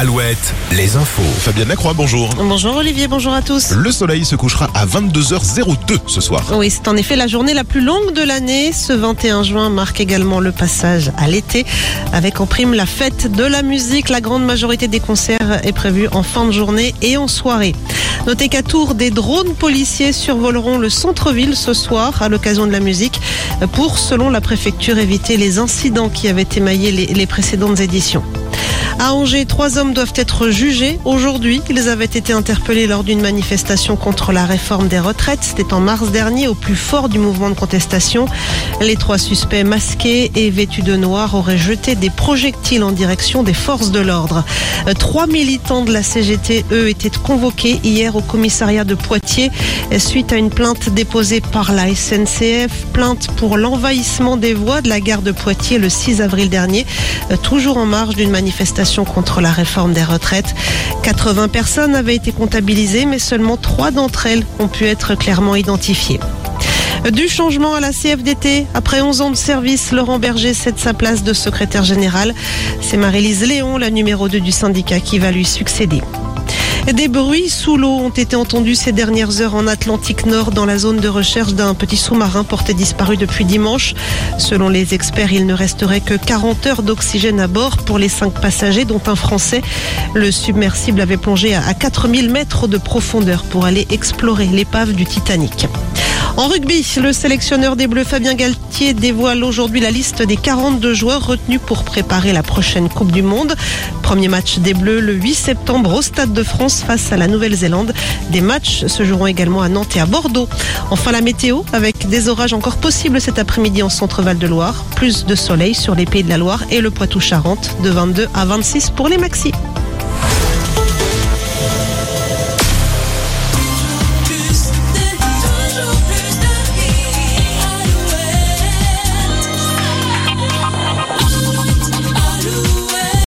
Alouette, les infos. Fabienne Lacroix, bonjour. Bonjour Olivier, bonjour à tous. Le soleil se couchera à 22h02 ce soir. Oui, c'est en effet la journée la plus longue de l'année. Ce 21 juin marque également le passage à l'été, avec en prime la fête de la musique. La grande majorité des concerts est prévue en fin de journée et en soirée. Notez qu'à Tours, des drones policiers survoleront le centre-ville ce soir à l'occasion de la musique pour, selon la préfecture, éviter les incidents qui avaient émaillé les, les précédentes éditions. À Angers, trois hommes doivent être jugés aujourd'hui. Ils avaient été interpellés lors d'une manifestation contre la réforme des retraites. C'était en mars dernier, au plus fort du mouvement de contestation. Les trois suspects masqués et vêtus de noir auraient jeté des projectiles en direction des forces de l'ordre. Trois militants de la CGT, eux, étaient convoqués hier au commissariat de Poitiers suite à une plainte déposée par la SNCF. Plainte pour l'envahissement des voies de la gare de Poitiers le 6 avril dernier, toujours en marge d'une manifestation contre la réforme des retraites. 80 personnes avaient été comptabilisées, mais seulement trois d'entre elles ont pu être clairement identifiées. Du changement à la CFDT. Après 11 ans de service, Laurent Berger cède sa place de secrétaire général. C'est Marie-Lise Léon, la numéro 2 du syndicat, qui va lui succéder. Des bruits sous l'eau ont été entendus ces dernières heures en Atlantique Nord dans la zone de recherche d'un petit sous-marin porté disparu depuis dimanche. Selon les experts, il ne resterait que 40 heures d'oxygène à bord pour les 5 passagers, dont un Français. Le submersible avait plongé à 4000 mètres de profondeur pour aller explorer l'épave du Titanic. En rugby, le sélectionneur des Bleus Fabien Galtier dévoile aujourd'hui la liste des 42 joueurs retenus pour préparer la prochaine Coupe du Monde. Premier match des Bleus le 8 septembre au Stade de France face à la Nouvelle-Zélande. Des matchs se joueront également à Nantes et à Bordeaux. Enfin la météo avec des orages encore possibles cet après-midi en centre-val de Loire. Plus de soleil sur les pays de la Loire et le Poitou-Charentes de 22 à 26 pour les maxis.